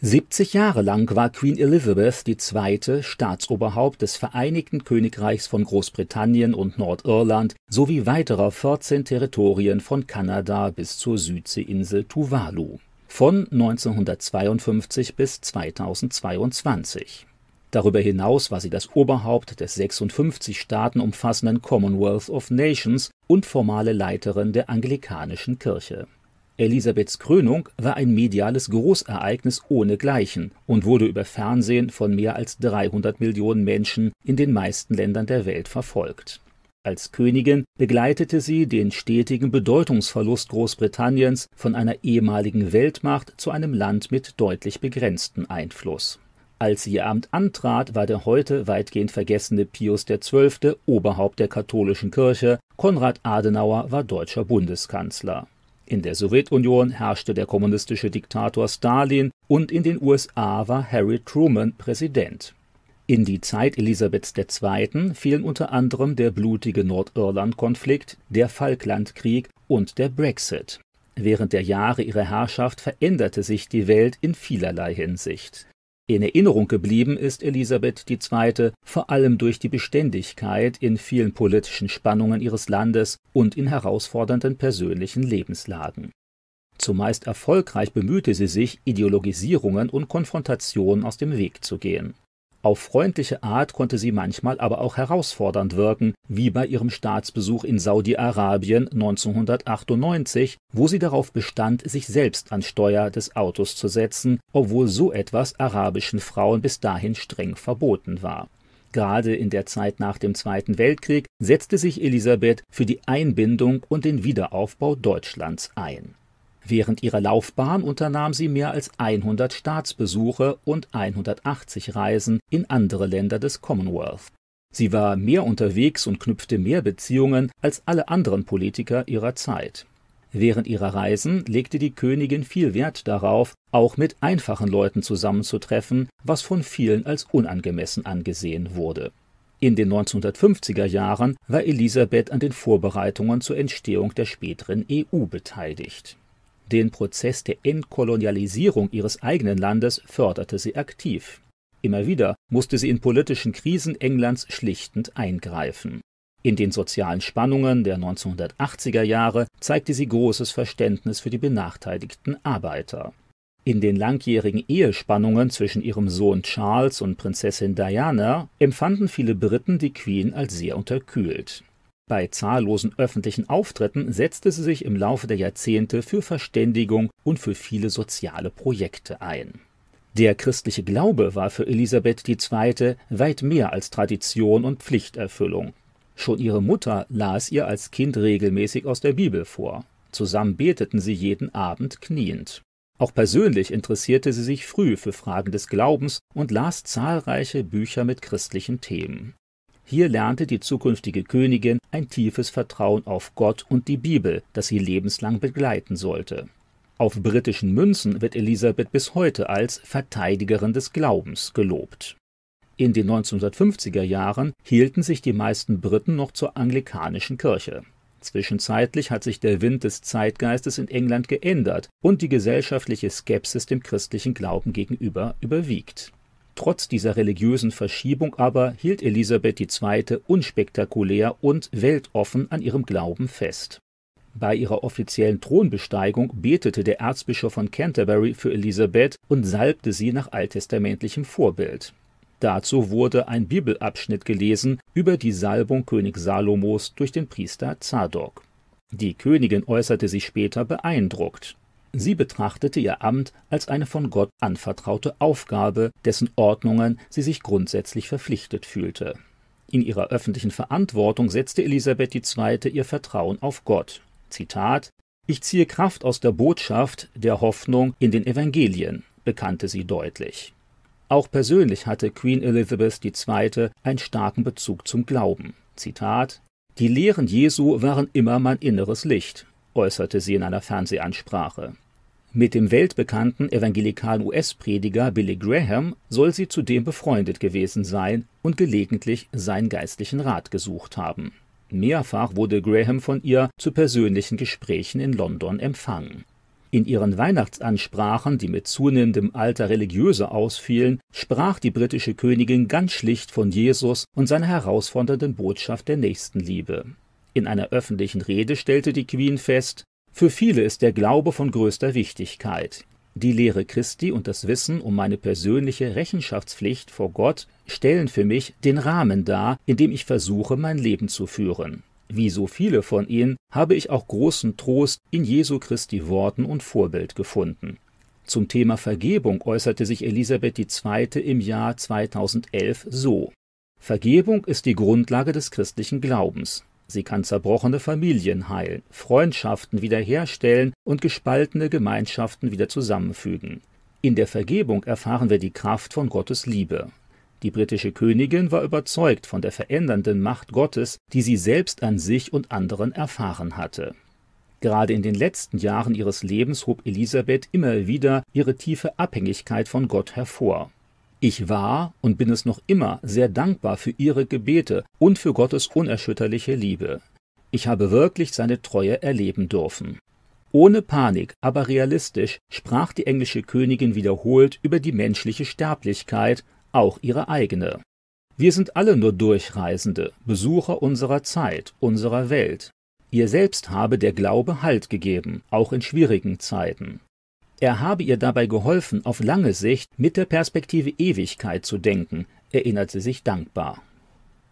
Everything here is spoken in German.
70 Jahre lang war Queen Elizabeth II. Staatsoberhaupt des Vereinigten Königreichs von Großbritannien und Nordirland sowie weiterer 14 Territorien von Kanada bis zur Südseeinsel Tuvalu von 1952 bis 2022. Darüber hinaus war sie das Oberhaupt des 56 Staaten umfassenden Commonwealth of Nations und formale Leiterin der anglikanischen Kirche Elisabeths Krönung war ein mediales Großereignis ohnegleichen und wurde über Fernsehen von mehr als 300 Millionen Menschen in den meisten Ländern der Welt verfolgt. Als Königin begleitete sie den stetigen Bedeutungsverlust Großbritanniens von einer ehemaligen Weltmacht zu einem Land mit deutlich begrenztem Einfluss. Als sie ihr Amt antrat, war der heute weitgehend vergessene Pius XII. Oberhaupt der katholischen Kirche, Konrad Adenauer war deutscher Bundeskanzler in der Sowjetunion herrschte der kommunistische Diktator Stalin und in den USA war Harry Truman Präsident. In die Zeit Elisabeths II. fielen unter anderem der blutige Nordirland-Konflikt, der Falklandkrieg und der Brexit. Während der Jahre ihrer Herrschaft veränderte sich die Welt in vielerlei Hinsicht. In Erinnerung geblieben ist Elisabeth II. vor allem durch die Beständigkeit in vielen politischen Spannungen ihres Landes und in herausfordernden persönlichen Lebenslagen. Zumeist erfolgreich bemühte sie sich, Ideologisierungen und Konfrontationen aus dem Weg zu gehen auf freundliche Art konnte sie manchmal aber auch herausfordernd wirken, wie bei ihrem Staatsbesuch in Saudi-Arabien 1998, wo sie darauf bestand, sich selbst an Steuer des Autos zu setzen, obwohl so etwas arabischen Frauen bis dahin streng verboten war. Gerade in der Zeit nach dem Zweiten Weltkrieg setzte sich Elisabeth für die Einbindung und den Wiederaufbau Deutschlands ein Während ihrer Laufbahn unternahm sie mehr als 100 Staatsbesuche und 180 Reisen in andere Länder des Commonwealth. Sie war mehr unterwegs und knüpfte mehr Beziehungen als alle anderen Politiker ihrer Zeit. Während ihrer Reisen legte die Königin viel Wert darauf, auch mit einfachen Leuten zusammenzutreffen, was von vielen als unangemessen angesehen wurde. In den 1950er Jahren war Elisabeth an den Vorbereitungen zur Entstehung der späteren EU beteiligt den Prozess der Entkolonialisierung ihres eigenen Landes förderte sie aktiv. Immer wieder musste sie in politischen Krisen Englands schlichtend eingreifen. In den sozialen Spannungen der 1980er Jahre zeigte sie großes Verständnis für die benachteiligten Arbeiter. In den langjährigen Ehespannungen zwischen ihrem Sohn Charles und Prinzessin Diana empfanden viele Briten die Queen als sehr unterkühlt. Bei zahllosen öffentlichen Auftritten setzte sie sich im Laufe der Jahrzehnte für Verständigung und für viele soziale Projekte ein. Der christliche Glaube war für Elisabeth II. weit mehr als Tradition und Pflichterfüllung. Schon ihre Mutter las ihr als Kind regelmäßig aus der Bibel vor. Zusammen beteten sie jeden Abend kniend. Auch persönlich interessierte sie sich früh für Fragen des Glaubens und las zahlreiche Bücher mit christlichen Themen. Hier lernte die zukünftige Königin ein tiefes Vertrauen auf Gott und die Bibel, das sie lebenslang begleiten sollte. Auf britischen Münzen wird Elisabeth bis heute als Verteidigerin des Glaubens gelobt. In den 1950er Jahren hielten sich die meisten Briten noch zur anglikanischen Kirche. Zwischenzeitlich hat sich der Wind des Zeitgeistes in England geändert und die gesellschaftliche Skepsis dem christlichen Glauben gegenüber überwiegt. Trotz dieser religiösen Verschiebung aber hielt Elisabeth II. unspektakulär und weltoffen an ihrem Glauben fest. Bei ihrer offiziellen Thronbesteigung betete der Erzbischof von Canterbury für Elisabeth und salbte sie nach alttestamentlichem Vorbild. Dazu wurde ein Bibelabschnitt gelesen über die Salbung König Salomos durch den Priester Zadok. Die Königin äußerte sich später beeindruckt. Sie betrachtete ihr Amt als eine von Gott anvertraute Aufgabe, dessen Ordnungen sie sich grundsätzlich verpflichtet fühlte. In ihrer öffentlichen Verantwortung setzte Elisabeth II. ihr Vertrauen auf Gott. Zitat Ich ziehe Kraft aus der Botschaft der Hoffnung in den Evangelien, bekannte sie deutlich. Auch persönlich hatte Queen Elizabeth II. einen starken Bezug zum Glauben. Zitat Die Lehren Jesu waren immer mein inneres Licht äußerte sie in einer Fernsehansprache. Mit dem weltbekannten evangelikalen US-Prediger Billy Graham soll sie zudem befreundet gewesen sein und gelegentlich seinen geistlichen Rat gesucht haben. Mehrfach wurde Graham von ihr zu persönlichen Gesprächen in London empfangen. In ihren Weihnachtsansprachen, die mit zunehmendem Alter religiöser ausfielen, sprach die britische Königin ganz schlicht von Jesus und seiner herausfordernden Botschaft der Nächstenliebe. In einer öffentlichen Rede stellte die Queen fest, für viele ist der Glaube von größter Wichtigkeit. Die Lehre Christi und das Wissen um meine persönliche Rechenschaftspflicht vor Gott stellen für mich den Rahmen dar, in dem ich versuche, mein Leben zu führen. Wie so viele von ihnen habe ich auch großen Trost in Jesu Christi Worten und Vorbild gefunden. Zum Thema Vergebung äußerte sich Elisabeth II. im Jahr 2011 so Vergebung ist die Grundlage des christlichen Glaubens. Sie kann zerbrochene Familien heilen, Freundschaften wiederherstellen und gespaltene Gemeinschaften wieder zusammenfügen. In der Vergebung erfahren wir die Kraft von Gottes Liebe. Die britische Königin war überzeugt von der verändernden Macht Gottes, die sie selbst an sich und anderen erfahren hatte. Gerade in den letzten Jahren ihres Lebens hob Elisabeth immer wieder ihre tiefe Abhängigkeit von Gott hervor. Ich war und bin es noch immer sehr dankbar für ihre Gebete und für Gottes unerschütterliche Liebe. Ich habe wirklich seine Treue erleben dürfen. Ohne Panik, aber realistisch sprach die englische Königin wiederholt über die menschliche Sterblichkeit auch ihre eigene. Wir sind alle nur Durchreisende, Besucher unserer Zeit, unserer Welt. Ihr selbst habe der Glaube Halt gegeben, auch in schwierigen Zeiten. Er habe ihr dabei geholfen, auf lange Sicht mit der Perspektive Ewigkeit zu denken, erinnert sie sich dankbar.